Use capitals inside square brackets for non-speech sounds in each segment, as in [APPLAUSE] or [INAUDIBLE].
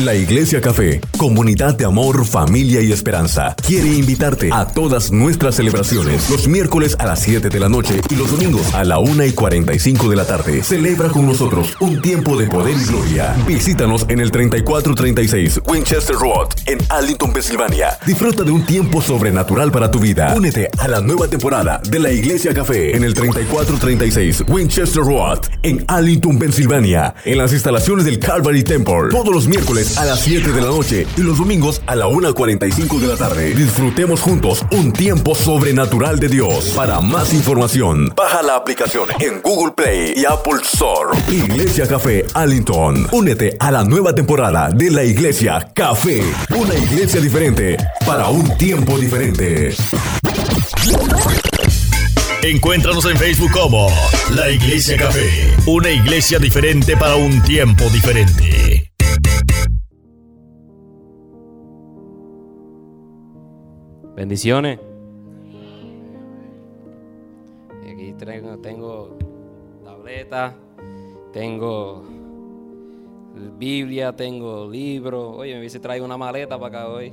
La Iglesia Café, comunidad de amor, familia y esperanza, quiere invitarte a todas nuestras celebraciones los miércoles a las 7 de la noche y los domingos a la 1 y 45 de la tarde. Celebra con nosotros un tiempo de poder y gloria. Visítanos en el 3436 Winchester Road en Arlington, Pensilvania. Disfruta de un tiempo sobrenatural para tu vida. Únete a la nueva temporada de la Iglesia Café en el 3436 Winchester Road en Arlington, Pensilvania, en las instalaciones del Calvary Temple. Todos los miércoles a las 7 de la noche y los domingos a la 1.45 de la tarde. Disfrutemos juntos un tiempo sobrenatural de Dios. Para más información, baja la aplicación en Google Play y Apple Store. Iglesia Café Allington. Únete a la nueva temporada de la Iglesia Café. Una iglesia diferente para un tiempo diferente. Encuéntranos en Facebook como La Iglesia Café, una iglesia diferente para un tiempo diferente. Bendiciones. Aquí tengo, tableta, tengo Biblia, tengo libros. Oye, me hubiese traído una maleta para acá hoy.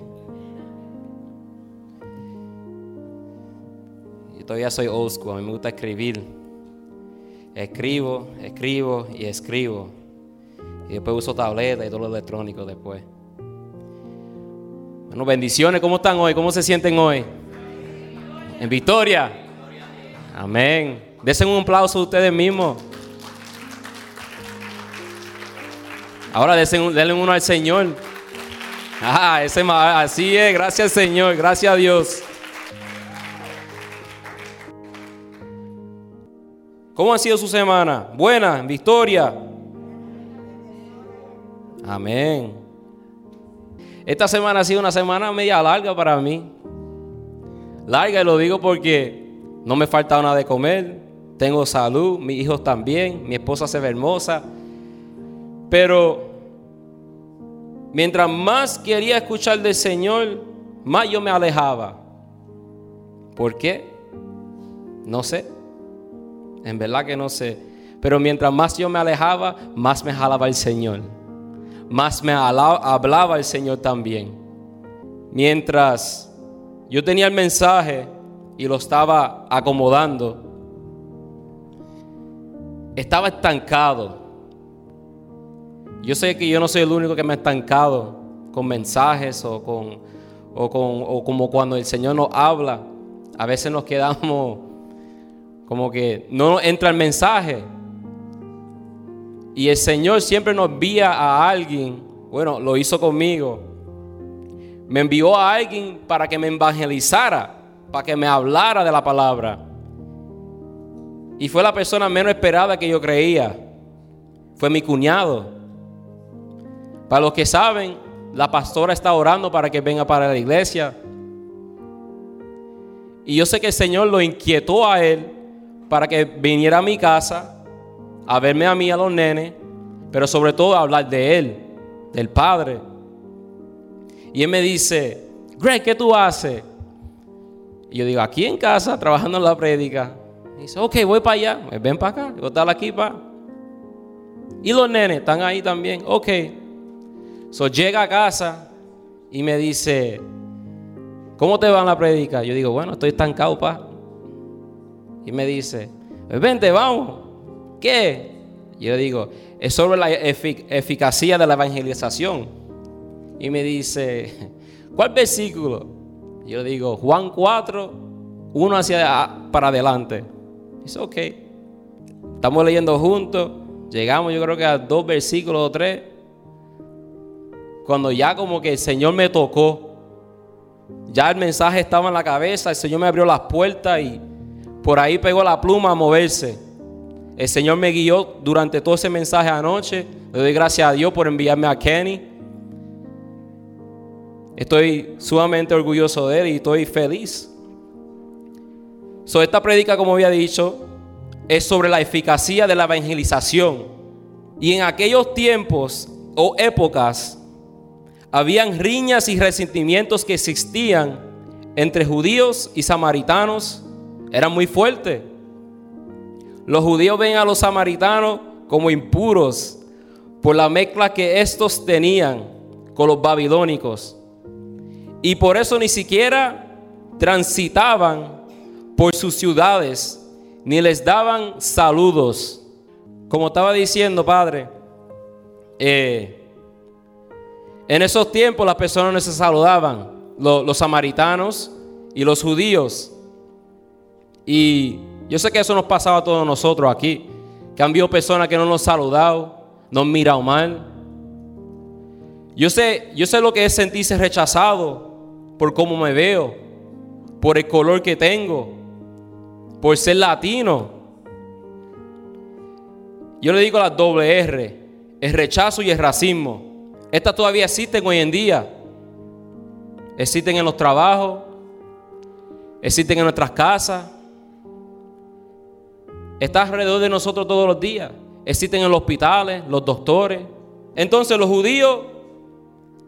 Yo todavía soy old school, a mí me gusta escribir. Escribo, escribo y escribo. Y después uso tableta y todo lo electrónico después. Bueno, bendiciones, ¿cómo están hoy? ¿Cómo se sienten hoy? ¿En victoria? Amén. Desen un aplauso a ustedes mismos. Ahora denle uno al Señor. Ah, ese, así es, gracias Señor, gracias a Dios. ¿Cómo ha sido su semana? Buena, en victoria. Amén. Esta semana ha sido una semana media larga para mí. Larga y lo digo porque no me falta nada de comer, tengo salud, mis hijos también, mi esposa se ve hermosa. Pero mientras más quería escuchar del Señor, más yo me alejaba. ¿Por qué? No sé. En verdad que no sé. Pero mientras más yo me alejaba, más me jalaba el Señor más me hablaba el Señor también. Mientras yo tenía el mensaje y lo estaba acomodando, estaba estancado. Yo sé que yo no soy el único que me ha estancado con mensajes o con, o con o como cuando el Señor nos habla. A veces nos quedamos como que no entra el mensaje y el Señor siempre nos envía a alguien, bueno, lo hizo conmigo. Me envió a alguien para que me evangelizara, para que me hablara de la palabra. Y fue la persona menos esperada que yo creía. Fue mi cuñado. Para los que saben, la pastora está orando para que venga para la iglesia. Y yo sé que el Señor lo inquietó a él para que viniera a mi casa a verme a mí, a los nenes, pero sobre todo a hablar de Él, del Padre. Y Él me dice, Greg, ¿qué tú haces? Y yo digo, aquí en casa, trabajando en la prédica. Y dice, ok, voy para allá. Pues ven para acá, a estar aquí para. Y los nenes están ahí también. Ok. So llega a casa y me dice, ¿cómo te va en la prédica? Yo digo, bueno, estoy estancado, pa. Y me dice, pues vente, vamos. ¿Qué? Yo digo, es sobre la eficacia de la evangelización. Y me dice, [LAUGHS] ¿cuál versículo? Yo digo, Juan 4, uno hacia para adelante. Dice, ok. Estamos leyendo juntos. Llegamos, yo creo que a dos versículos o tres. Cuando ya como que el Señor me tocó. Ya el mensaje estaba en la cabeza. El Señor me abrió las puertas y por ahí pegó la pluma a moverse. El Señor me guió durante todo ese mensaje anoche. Le doy gracias a Dios por enviarme a Kenny. Estoy sumamente orgulloso de él y estoy feliz. So, esta predica, como había dicho, es sobre la eficacia de la evangelización. Y en aquellos tiempos o épocas, habían riñas y resentimientos que existían entre judíos y samaritanos. Eran muy fuertes. Los judíos ven a los samaritanos como impuros por la mezcla que estos tenían con los babilónicos. Y por eso ni siquiera transitaban por sus ciudades, ni les daban saludos. Como estaba diciendo, Padre, eh, en esos tiempos las personas no se saludaban, los, los samaritanos y los judíos. Y yo sé que eso nos pasaba a todos nosotros aquí. Que personas que no nos han saludado, nos han mirado mal. Yo sé, yo sé lo que es sentirse rechazado por cómo me veo, por el color que tengo, por ser latino. Yo le digo la doble R, el rechazo y el racismo. Estas todavía existen hoy en día. Existen en los trabajos, existen en nuestras casas, está alrededor de nosotros todos los días. Existen en los hospitales, los doctores. Entonces los judíos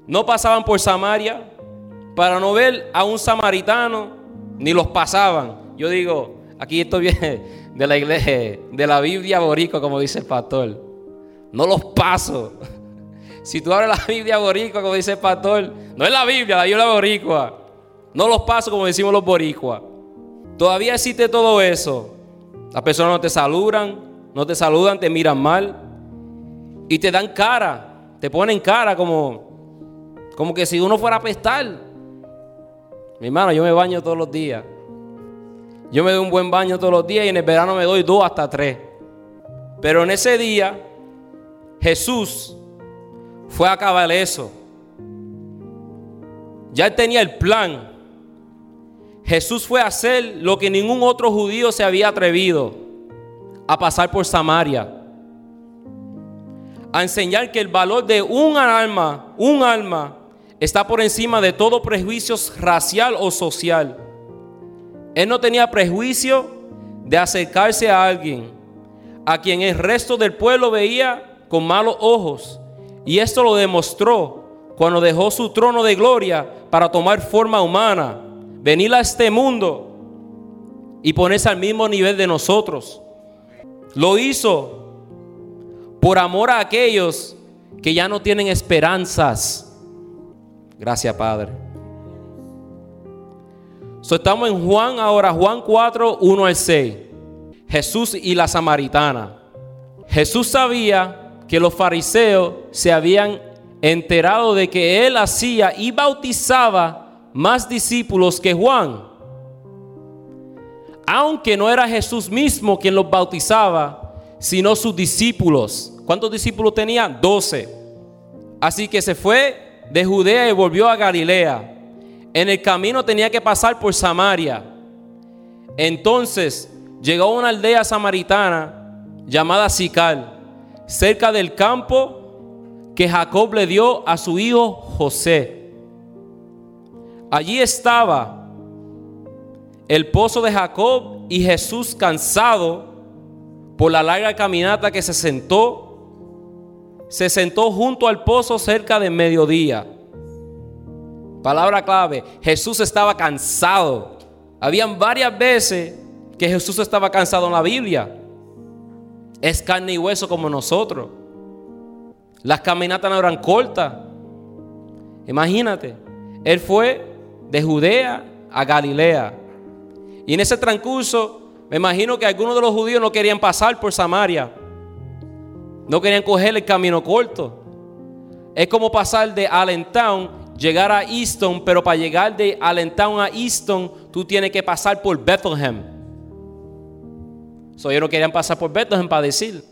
no pasaban por Samaria para no ver a un samaritano, ni los pasaban. Yo digo, aquí esto viene de la iglesia, de la Biblia boricua, como dice el pastor. No los paso. Si tú abres la Biblia boricua, como dice el pastor, no es la Biblia, la Biblia boricua. No los paso, como decimos los boricuas. Todavía existe todo eso. Las personas no te saludan, no te saludan, te miran mal y te dan cara, te ponen cara como, como que si uno fuera a pestar. Mi hermano, yo me baño todos los días. Yo me doy un buen baño todos los días y en el verano me doy dos hasta tres. Pero en ese día, Jesús fue a acabar eso. Ya él tenía el plan. Jesús fue a hacer lo que ningún otro judío se había atrevido, a pasar por Samaria, a enseñar que el valor de un alma, un alma, está por encima de todo prejuicio racial o social. Él no tenía prejuicio de acercarse a alguien a quien el resto del pueblo veía con malos ojos. Y esto lo demostró cuando dejó su trono de gloria para tomar forma humana venir a este mundo y ponerse al mismo nivel de nosotros. Lo hizo por amor a aquellos que ya no tienen esperanzas. Gracias, Padre. estamos en Juan ahora, Juan 4, 1 al 6. Jesús y la samaritana. Jesús sabía que los fariseos se habían enterado de que él hacía y bautizaba más discípulos que Juan. Aunque no era Jesús mismo quien los bautizaba, sino sus discípulos. ¿Cuántos discípulos tenía? Doce. Así que se fue de Judea y volvió a Galilea. En el camino tenía que pasar por Samaria. Entonces llegó a una aldea samaritana llamada Sical, cerca del campo que Jacob le dio a su hijo José. Allí estaba el pozo de Jacob y Jesús cansado por la larga caminata que se sentó, se sentó junto al pozo cerca de mediodía. Palabra clave, Jesús estaba cansado. Habían varias veces que Jesús estaba cansado en la Biblia. Es carne y hueso como nosotros. Las caminatas no eran cortas. Imagínate, Él fue de Judea a Galilea. Y en ese transcurso, me imagino que algunos de los judíos no querían pasar por Samaria. No querían coger el camino corto. Es como pasar de Allentown, llegar a Easton, pero para llegar de Allentown a Easton, tú tienes que pasar por Bethlehem. So, ellos no querían pasar por Bethlehem para decir.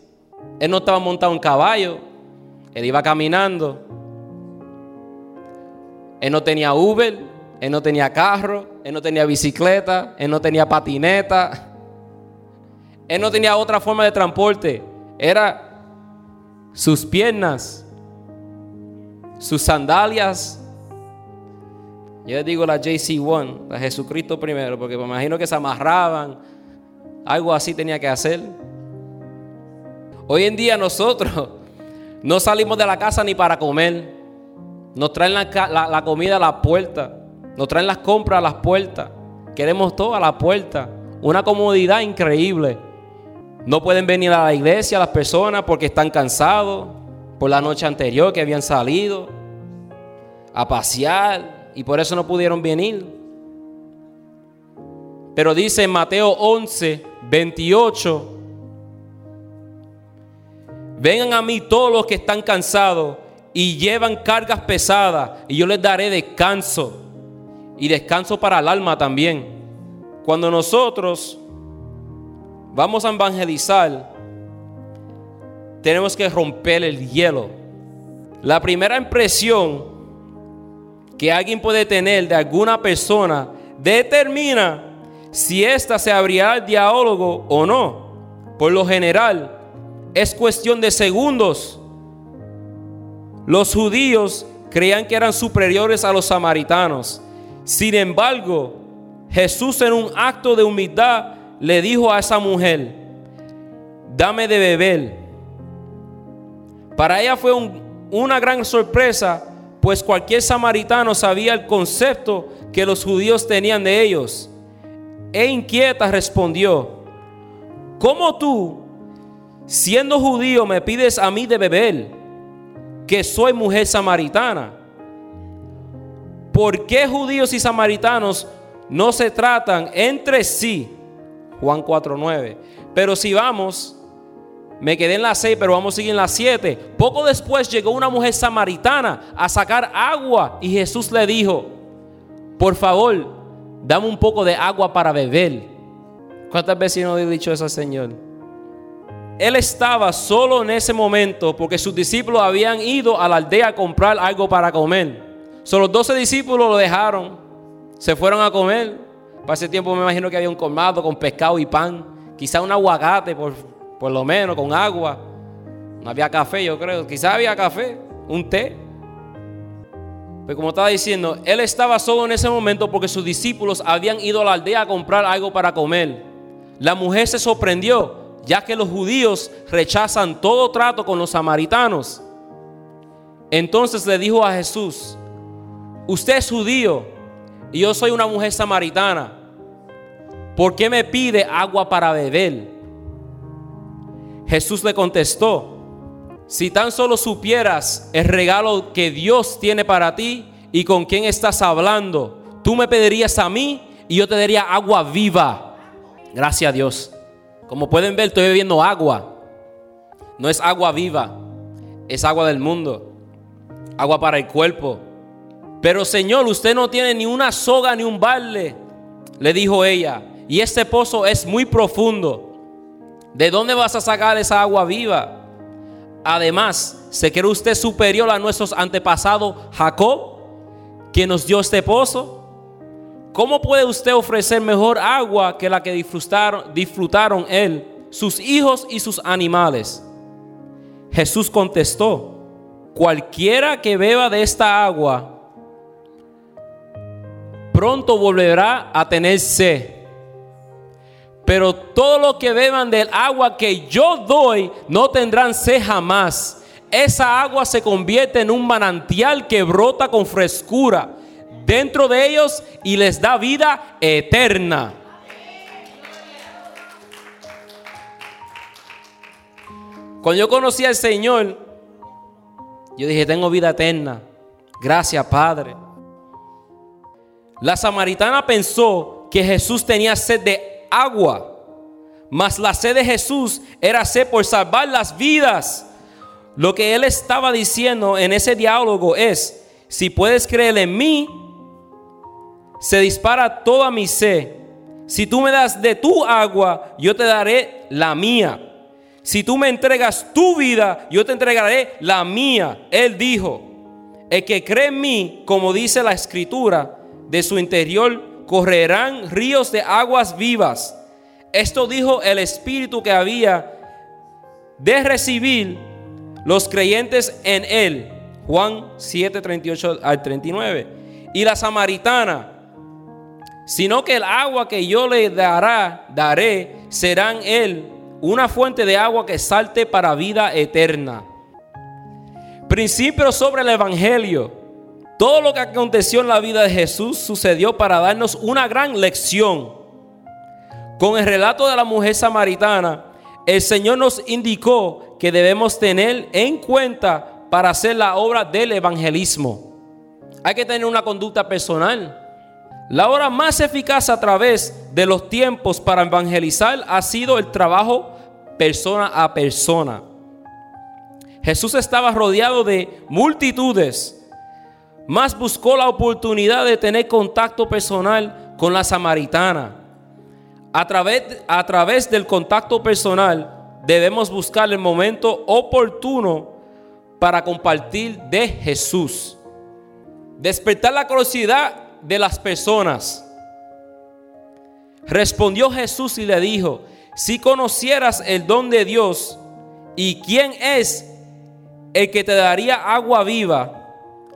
Él no estaba montado en caballo, él iba caminando. Él no tenía Uber, él no tenía carro, él no tenía bicicleta, él no tenía patineta. Él no tenía otra forma de transporte. Era sus piernas, sus sandalias. Yo les digo la JC1, la Jesucristo primero, porque me imagino que se amarraban. Algo así tenía que hacer. Hoy en día nosotros no salimos de la casa ni para comer. Nos traen la, la comida a la puerta. Nos traen las compras a las puertas. Queremos todo a la puerta. Una comodidad increíble. No pueden venir a la iglesia las personas porque están cansados por la noche anterior que habían salido. a pasear y por eso no pudieron venir. Pero dice en Mateo 11, 28, vengan a mí todos los que están cansados y llevan cargas pesadas y yo les daré descanso y descanso para el alma también. Cuando nosotros vamos a evangelizar, tenemos que romper el hielo. La primera impresión que alguien puede tener de alguna persona determina si ésta se abrirá al diálogo o no. Por lo general, es cuestión de segundos. Los judíos creían que eran superiores a los samaritanos. Sin embargo, Jesús en un acto de humildad le dijo a esa mujer, dame de beber. Para ella fue una gran sorpresa, pues cualquier samaritano sabía el concepto que los judíos tenían de ellos. E inquieta respondió, ¿cómo tú, siendo judío, me pides a mí de beber, que soy mujer samaritana? ¿Por qué judíos y samaritanos no se tratan entre sí? Juan 4:9. Pero si vamos, me quedé en la 6, pero vamos a seguir en la 7. Poco después llegó una mujer samaritana a sacar agua y Jesús le dijo, por favor, dame un poco de agua para beber. ¿Cuántas veces no he dicho eso Señor? Él estaba solo en ese momento porque sus discípulos habían ido a la aldea a comprar algo para comer. Solo los doce discípulos lo dejaron, se fueron a comer. Para ese tiempo me imagino que había un colmado con pescado y pan, quizá un aguacate por, por lo menos, con agua. No había café, yo creo. Quizá había café, un té. Pero como estaba diciendo, él estaba solo en ese momento porque sus discípulos habían ido a la aldea a comprar algo para comer. La mujer se sorprendió, ya que los judíos rechazan todo trato con los samaritanos. Entonces le dijo a Jesús, usted es judío y yo soy una mujer samaritana. ¿Por qué me pide agua para beber? Jesús le contestó, si tan solo supieras el regalo que Dios tiene para ti y con quién estás hablando, tú me pedirías a mí y yo te daría agua viva. Gracias a Dios. Como pueden ver, estoy bebiendo agua. No es agua viva, es agua del mundo. Agua para el cuerpo. Pero Señor, usted no tiene ni una soga ni un balde, le dijo ella. Y este pozo es muy profundo. ¿De dónde vas a sacar esa agua viva? Además, ¿se cree usted superior a nuestros antepasados Jacob, que nos dio este pozo? ¿Cómo puede usted ofrecer mejor agua que la que disfrutaron, disfrutaron él, sus hijos y sus animales? Jesús contestó, cualquiera que beba de esta agua pronto volverá a tener sed. Pero todo lo que beban del agua que yo doy no tendrán sed jamás. Esa agua se convierte en un manantial que brota con frescura dentro de ellos y les da vida eterna. Cuando yo conocí al Señor, yo dije, tengo vida eterna. Gracias, Padre. La samaritana pensó que Jesús tenía sed de agua, mas la sed de Jesús era sed por salvar las vidas. Lo que él estaba diciendo en ese diálogo es, si puedes creer en mí, se dispara toda mi sed. Si tú me das de tu agua, yo te daré la mía. Si tú me entregas tu vida, yo te entregaré la mía. Él dijo, el que cree en mí, como dice la escritura, de su interior correrán ríos de aguas vivas. Esto dijo el Espíritu que había de recibir los creyentes en él. Juan 7, 38 al 39. Y la samaritana, sino que el agua que yo le dará, daré, será en él una fuente de agua que salte para vida eterna. Principio sobre el Evangelio. Todo lo que aconteció en la vida de Jesús sucedió para darnos una gran lección. Con el relato de la mujer samaritana, el Señor nos indicó que debemos tener en cuenta para hacer la obra del evangelismo. Hay que tener una conducta personal. La hora más eficaz a través de los tiempos para evangelizar ha sido el trabajo persona a persona. Jesús estaba rodeado de multitudes, más buscó la oportunidad de tener contacto personal con la samaritana. A través, a través del contacto personal debemos buscar el momento oportuno para compartir de Jesús. Despertar la curiosidad de las personas. Respondió Jesús y le dijo, si conocieras el don de Dios y quién es el que te daría agua viva,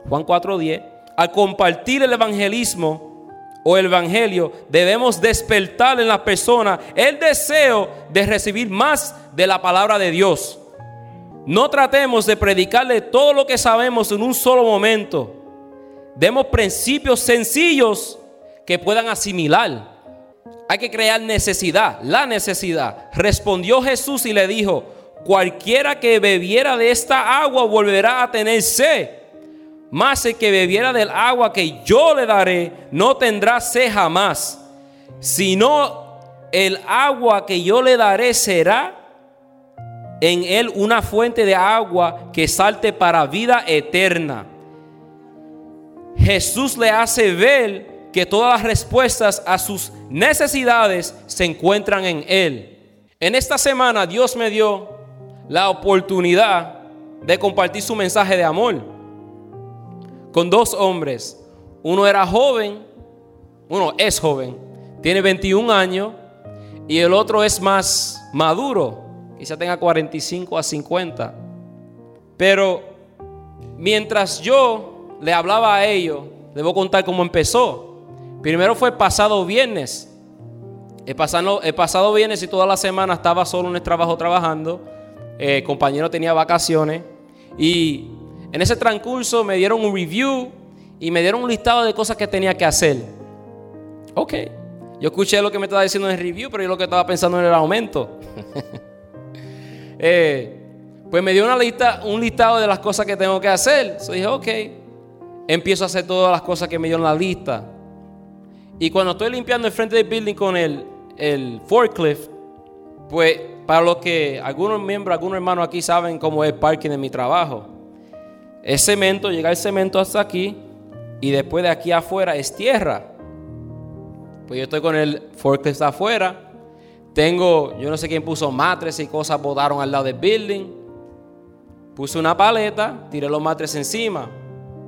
Juan 4:10, al compartir el evangelismo o el evangelio, debemos despertar en la persona el deseo de recibir más de la palabra de Dios. No tratemos de predicarle todo lo que sabemos en un solo momento. Demos principios sencillos que puedan asimilar. Hay que crear necesidad, la necesidad. Respondió Jesús y le dijo, cualquiera que bebiera de esta agua volverá a tener sed. Mas el que bebiera del agua que yo le daré no tendrá sed jamás, sino el agua que yo le daré será en él una fuente de agua que salte para vida eterna. Jesús le hace ver que todas las respuestas a sus necesidades se encuentran en Él. En esta semana Dios me dio la oportunidad de compartir su mensaje de amor con dos hombres. Uno era joven, uno es joven, tiene 21 años y el otro es más maduro, quizá tenga 45 a 50. Pero mientras yo le hablaba a ellos, debo contar cómo empezó. Primero fue pasado viernes. El pasado, pasado viernes y toda la semana estaba solo en el trabajo trabajando. El compañero tenía vacaciones. Y en ese transcurso me dieron un review y me dieron un listado de cosas que tenía que hacer. Ok. Yo escuché lo que me estaba diciendo en el review, pero yo lo que estaba pensando en el aumento. [LAUGHS] Eh, pues me dio una lista, un listado de las cosas que tengo que hacer. So dije, ok empiezo a hacer todas las cosas que me dio en la lista. Y cuando estoy limpiando el frente del building con el, el forklift, pues para los que algunos miembros, algunos hermanos aquí saben cómo es el parking de mi trabajo. Es cemento, llega el cemento hasta aquí y después de aquí afuera es tierra. Pues yo estoy con el forklift afuera. Tengo, yo no sé quién puso matres y cosas botaron al lado del building. Puse una paleta, tiré los matres encima.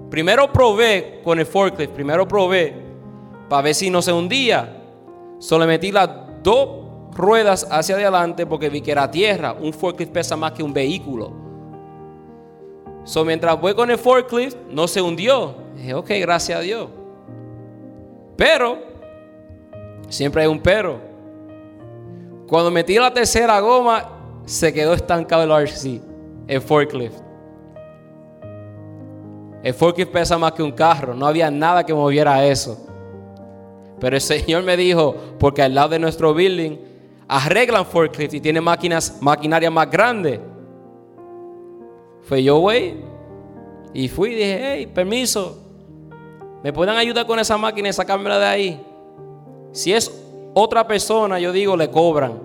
Primero probé con el forklift, primero probé para ver si no se hundía. Solo metí las dos ruedas hacia adelante porque vi que era tierra. Un forklift pesa más que un vehículo. So, mientras voy con el forklift, no se hundió. Dije, ok, gracias a Dios. Pero, siempre hay un pero. Cuando metí la tercera goma, se quedó estancado el RC, el forklift. El forklift pesa más que un carro. No había nada que moviera eso. Pero el Señor me dijo, porque al lado de nuestro building arreglan forklift y tienen máquinas, maquinaria más grande. Fue yo, güey. Y fui y dije, hey, permiso. ¿Me pueden ayudar con esa máquina y sacármela de ahí? Si es otra persona, yo digo, le cobran.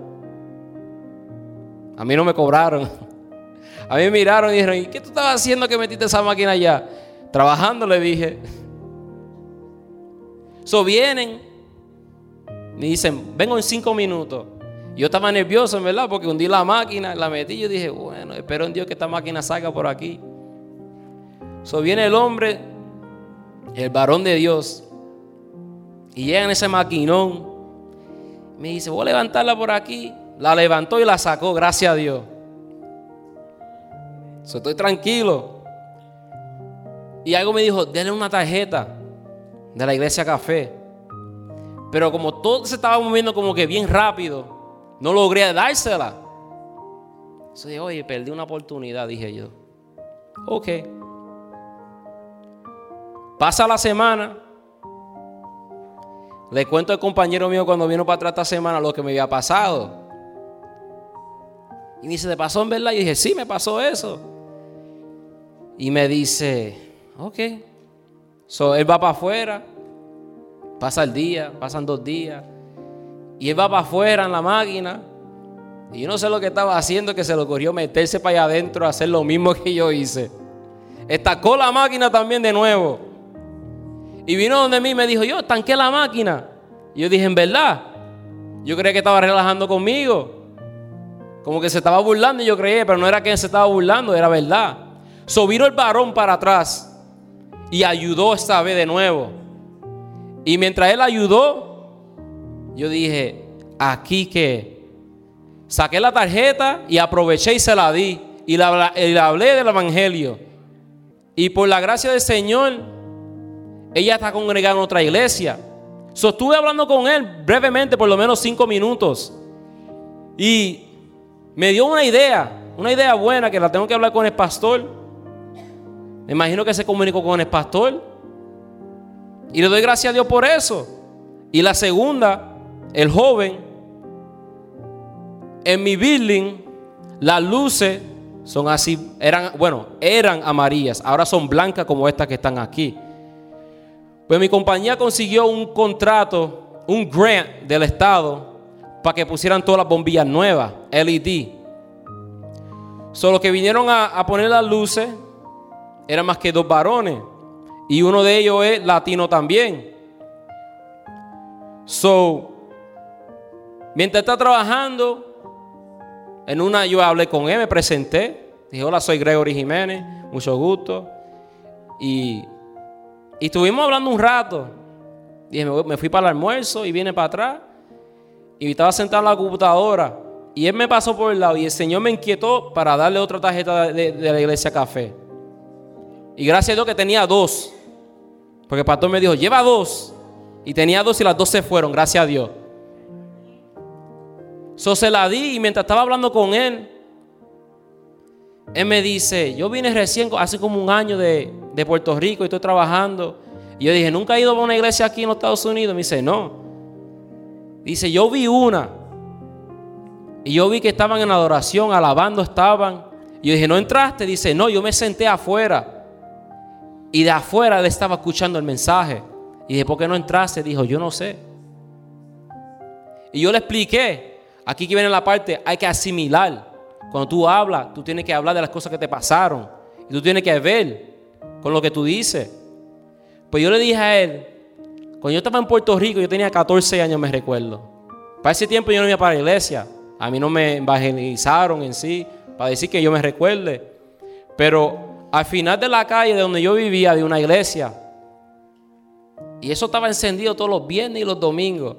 A mí no me cobraron. [LAUGHS] A mí me miraron y dijeron, ¿y qué tú estabas haciendo que metiste esa máquina allá? Trabajando, le dije. So vienen. Me dicen, vengo en cinco minutos. Yo estaba nervioso, ¿verdad? Porque hundí la máquina, la metí. Yo dije, bueno, espero en Dios que esta máquina salga por aquí. So viene el hombre, el varón de Dios. Y llega en ese maquinón. Me dice, voy a levantarla por aquí. La levantó y la sacó, gracias a Dios. So, estoy tranquilo. Y algo me dijo, denle una tarjeta de la iglesia café. Pero como todo se estaba moviendo como que bien rápido, no logré dársela. Oye, perdí una oportunidad, dije yo. Ok. Pasa la semana. Le cuento al compañero mío cuando vino para atrás esta semana lo que me había pasado. Y me dice, ¿te pasó en verdad? Y dije, sí, me pasó eso. Y me dice, Ok. So, él va para afuera, pasa el día, pasan dos días, y él va para afuera en la máquina. Y yo no sé lo que estaba haciendo, que se le ocurrió meterse para allá adentro a hacer lo mismo que yo hice. Estacó la máquina también de nuevo. Y vino donde mí y me dijo, yo tanqué la máquina. Y yo dije, en verdad, yo creía que estaba relajando conmigo. Como que se estaba burlando y yo creía, pero no era que se estaba burlando, era verdad. So vino el varón para atrás y ayudó esta vez de nuevo. Y mientras él ayudó, yo dije, aquí que saqué la tarjeta y aproveché y se la di. Y le hablé del Evangelio. Y por la gracia del Señor, ella está congregando en otra iglesia. So, estuve hablando con él brevemente, por lo menos cinco minutos. Y me dio una idea, una idea buena que la tengo que hablar con el pastor. Me imagino que se comunicó con el pastor. Y le doy gracias a Dios por eso. Y la segunda, el joven, en mi building, las luces son así, eran, bueno, eran amarillas, ahora son blancas como estas que están aquí. Pues mi compañía consiguió un contrato, un grant del Estado para que pusieran todas las bombillas nuevas, LED. Solo que vinieron a, poner las luces, eran más que dos varones. Y uno de ellos es latino también. So, mientras está trabajando, en una yo hablé con él, me presenté. Dije, hola, soy Gregory Jiménez, mucho gusto. Y, y estuvimos hablando un rato. Dije, me fui para el almuerzo y viene para atrás. Y estaba sentado en la computadora. Y él me pasó por el lado y el Señor me inquietó para darle otra tarjeta de, la iglesia café. Y gracias a Dios que tenía dos. Porque el pastor me dijo, lleva dos. Y tenía dos y las dos se fueron, gracias a Dios. So se la di y mientras estaba hablando con él, él me dice, yo vine recién, hace como un año de, de Puerto Rico y estoy trabajando. Y yo dije, nunca he ido a una iglesia aquí en los Estados Unidos. Me dice, no. Dice, yo vi una. Y yo vi que estaban en adoración, alabando estaban. Y yo dije, ¿no entraste? Dice, no, yo me senté afuera. Y de afuera le estaba escuchando el mensaje. Y dije, ¿por qué no entraste? Dijo, yo no sé. Y yo le expliqué, aquí que viene la parte, hay que asimilar. Cuando tú hablas, tú tienes que hablar de las cosas que te pasaron. Y tú tienes que ver con lo que tú dices. Pues yo le dije a él, cuando yo estaba en Puerto Rico, yo tenía 14 años, me recuerdo. Para ese tiempo yo no iba para la iglesia. A mí no me evangelizaron en sí, para decir que yo me recuerde. Pero al final de la calle de donde yo vivía, había una iglesia. Y eso estaba encendido todos los viernes y los domingos.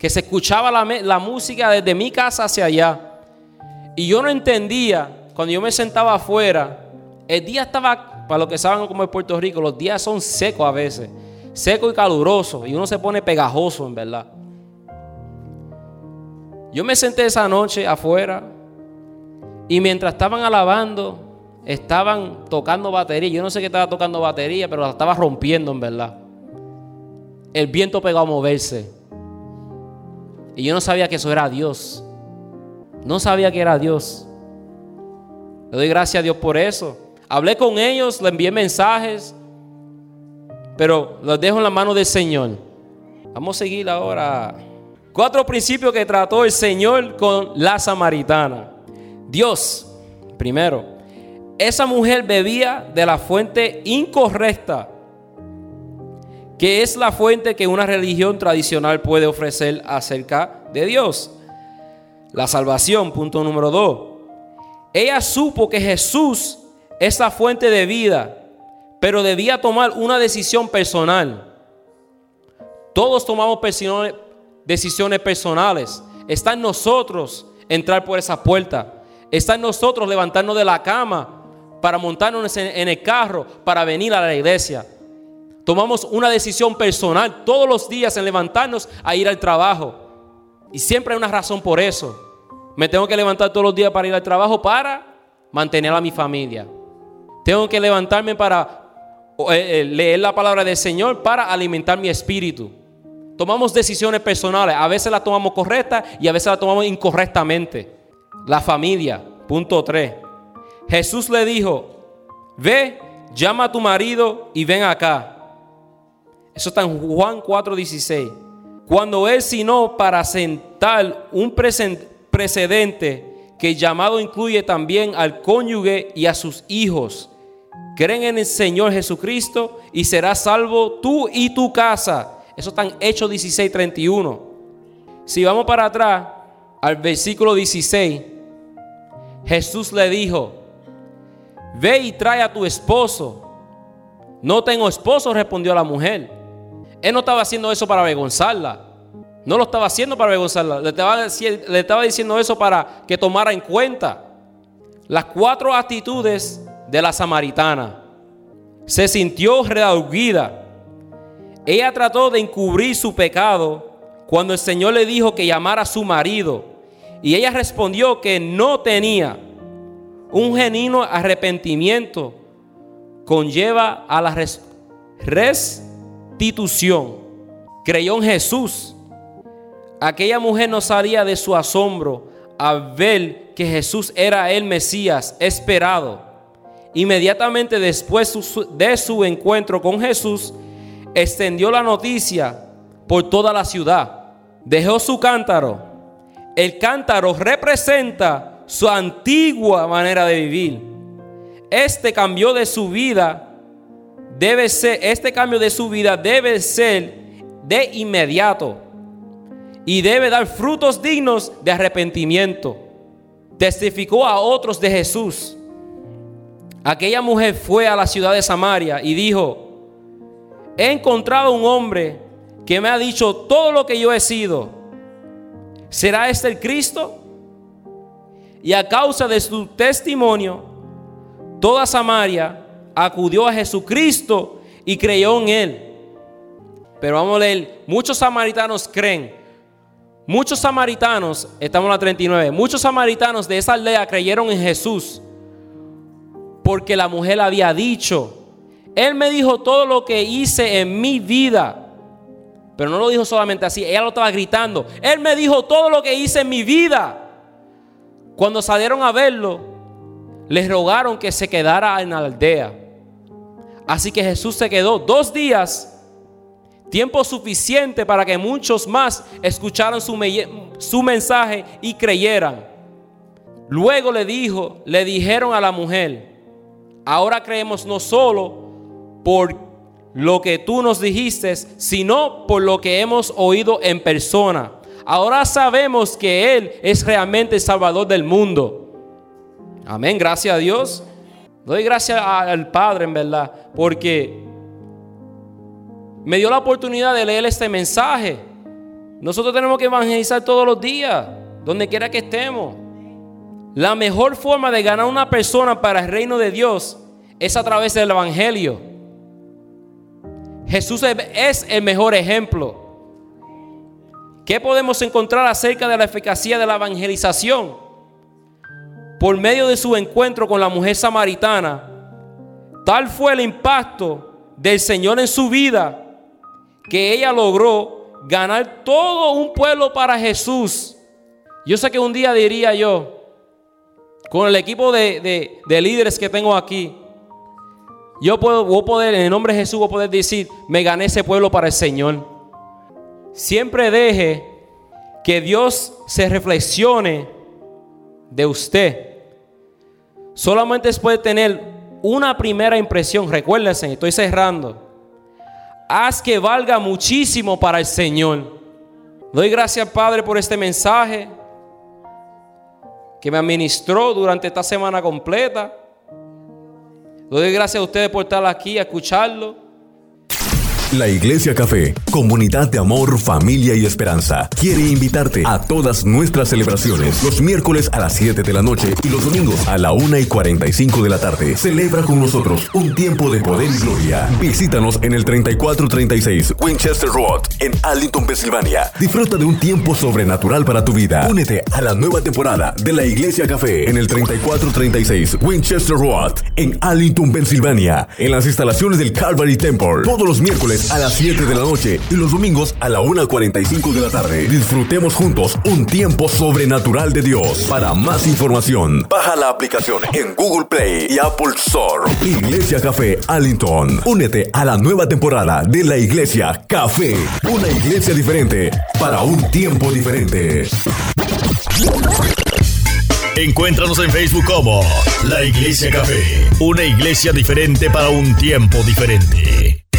Que se escuchaba la, la música desde mi casa hacia allá. Y yo no entendía, cuando yo me sentaba afuera, el día estaba, para los que saben cómo es Puerto Rico, los días son secos a veces seco y caluroso y uno se pone pegajoso en verdad. Yo me senté esa noche afuera y mientras estaban alabando, estaban tocando batería. Yo no sé qué estaba tocando batería, pero la estaba rompiendo en verdad. El viento pegó a moverse. Y yo no sabía que eso era Dios. No sabía que era Dios. Le doy gracias a Dios por eso. Hablé con ellos, le envié mensajes. Pero los dejo en la mano del Señor. Vamos a seguir ahora. Cuatro principios que trató el Señor con la samaritana. Dios, primero, esa mujer bebía de la fuente incorrecta, que es la fuente que una religión tradicional puede ofrecer acerca de Dios. La salvación, punto número dos. Ella supo que Jesús es la fuente de vida pero debía tomar una decisión personal. Todos tomamos decisiones personales. Está en nosotros entrar por esa puerta. Está en nosotros levantarnos de la cama para montarnos en el carro, para venir a la iglesia. Tomamos una decisión personal todos los días en levantarnos a ir al trabajo. Y siempre hay una razón por eso. Me tengo que levantar todos los días para ir al trabajo para mantener a mi familia. Tengo que levantarme para eh, eh, leer la palabra del Señor para alimentar mi espíritu. Tomamos decisiones personales, a veces las tomamos correctas y a veces las tomamos incorrectamente. La familia, punto 3. Jesús le dijo, ve, llama a tu marido y ven acá. Eso está en Juan 4:16. Cuando él sino para sentar un precedente que llamado incluye también al cónyuge y a sus hijos. Creen en el Señor Jesucristo y serás salvo tú y tu casa. Eso está en Hechos 16:31. Si vamos para atrás al versículo 16, Jesús le dijo, ve y trae a tu esposo. No tengo esposo, respondió la mujer. Él no estaba haciendo eso para avergonzarla. No lo estaba haciendo para avergonzarla. Le estaba, diciendo eso para que tomara en cuenta las cuatro actitudes de la samaritana. Se sintió redarguida. Ella trató de encubrir su pecado cuando el Señor le dijo que llamara a su marido. Y ella respondió que no tenía. Un genuino arrepentimiento conlleva a la Creyó en Jesús. Aquella mujer no salía de su asombro al ver que Jesús era el Mesías esperado. Inmediatamente después de su encuentro con Jesús, extendió la noticia por toda la ciudad. Dejó su cántaro. El cántaro representa su antigua manera de vivir. Este cambio de su vida debe ser, este cambio de su vida debe ser de inmediato y debe dar frutos dignos de arrepentimiento. Testificó a otros de Jesús. Aquella mujer fue a la ciudad de Samaria y dijo, he encontrado un hombre que me ha dicho todo lo que yo he sido. ¿Será este el Cristo? Y a causa de su testimonio, toda Samaria acudió a Jesucristo y creyó en él. Pero vamos a leer, muchos samaritanos creen, muchos samaritanos, estamos en la 39, muchos samaritanos de esa aldea creyeron en Jesús porque la mujer había dicho, Él me dijo todo lo que hice en mi vida. Pero no lo dijo solamente así, ella lo estaba gritando. Él me dijo todo lo que hice en mi vida. Cuando salieron a verlo, les rogaron que se quedara en la aldea. Así que Jesús se quedó dos días, tiempo suficiente para que muchos más escucharan su, su mensaje y creyeran. Luego le dijo, le dijeron a la mujer, Ahora creemos no solo por lo que tú nos dijiste, sino por lo que hemos oído en persona. Ahora sabemos que Él es realmente el Salvador del mundo. Amén, gracias a Dios. Doy gracias al Padre en verdad, porque me dio la oportunidad de leer este mensaje. Nosotros tenemos que evangelizar todos los días, donde quiera que estemos. La mejor forma de ganar una persona para el reino de Dios es a través del Evangelio. Jesús es el mejor ejemplo. ¿Qué podemos encontrar acerca de la eficacia de la evangelización? Por medio de su encuentro con la mujer samaritana, tal fue el impacto del Señor en su vida que ella logró ganar todo un pueblo para Jesús. Yo sé que un día diría yo, con el equipo de, líderes que tengo aquí, yo puedo poder, en el nombre de Jesús, voy a poder decir, me gané ese pueblo para el Señor. Siempre deje que Dios se reflexione de usted. Solamente después de tener una primera impresión, recuérdense, estoy cerrando. Haz que valga muchísimo para el Señor. Doy gracias, Padre, por este mensaje que me administró durante esta semana completa. Le doy gracias a ustedes por estar aquí a escucharlo. La Iglesia Café, comunidad de amor, familia y esperanza, quiere invitarte a todas nuestras celebraciones los miércoles a las 7 de la noche y los domingos a la 1 y 45 de la tarde. Celebra con nosotros un tiempo de poder y gloria. Visítanos en el 3436 Winchester Road en Arlington, Pensilvania. Disfruta de un tiempo sobrenatural para tu vida. Únete a la nueva temporada de la Iglesia Café en el 3436 Winchester Road en Arlington, Pensilvania, en las instalaciones del Calvary Temple, todos los miércoles a las 7 de la noche y los domingos a la 1.45 de la tarde. Disfrutemos juntos un tiempo sobrenatural de Dios. Para más información, baja la aplicación en Google Play y Apple Store. Iglesia Café Allington. Únete a la nueva temporada de la Iglesia Café. Una iglesia diferente para un tiempo diferente. Encuéntranos en Facebook como La Iglesia Café, una iglesia diferente para un tiempo diferente.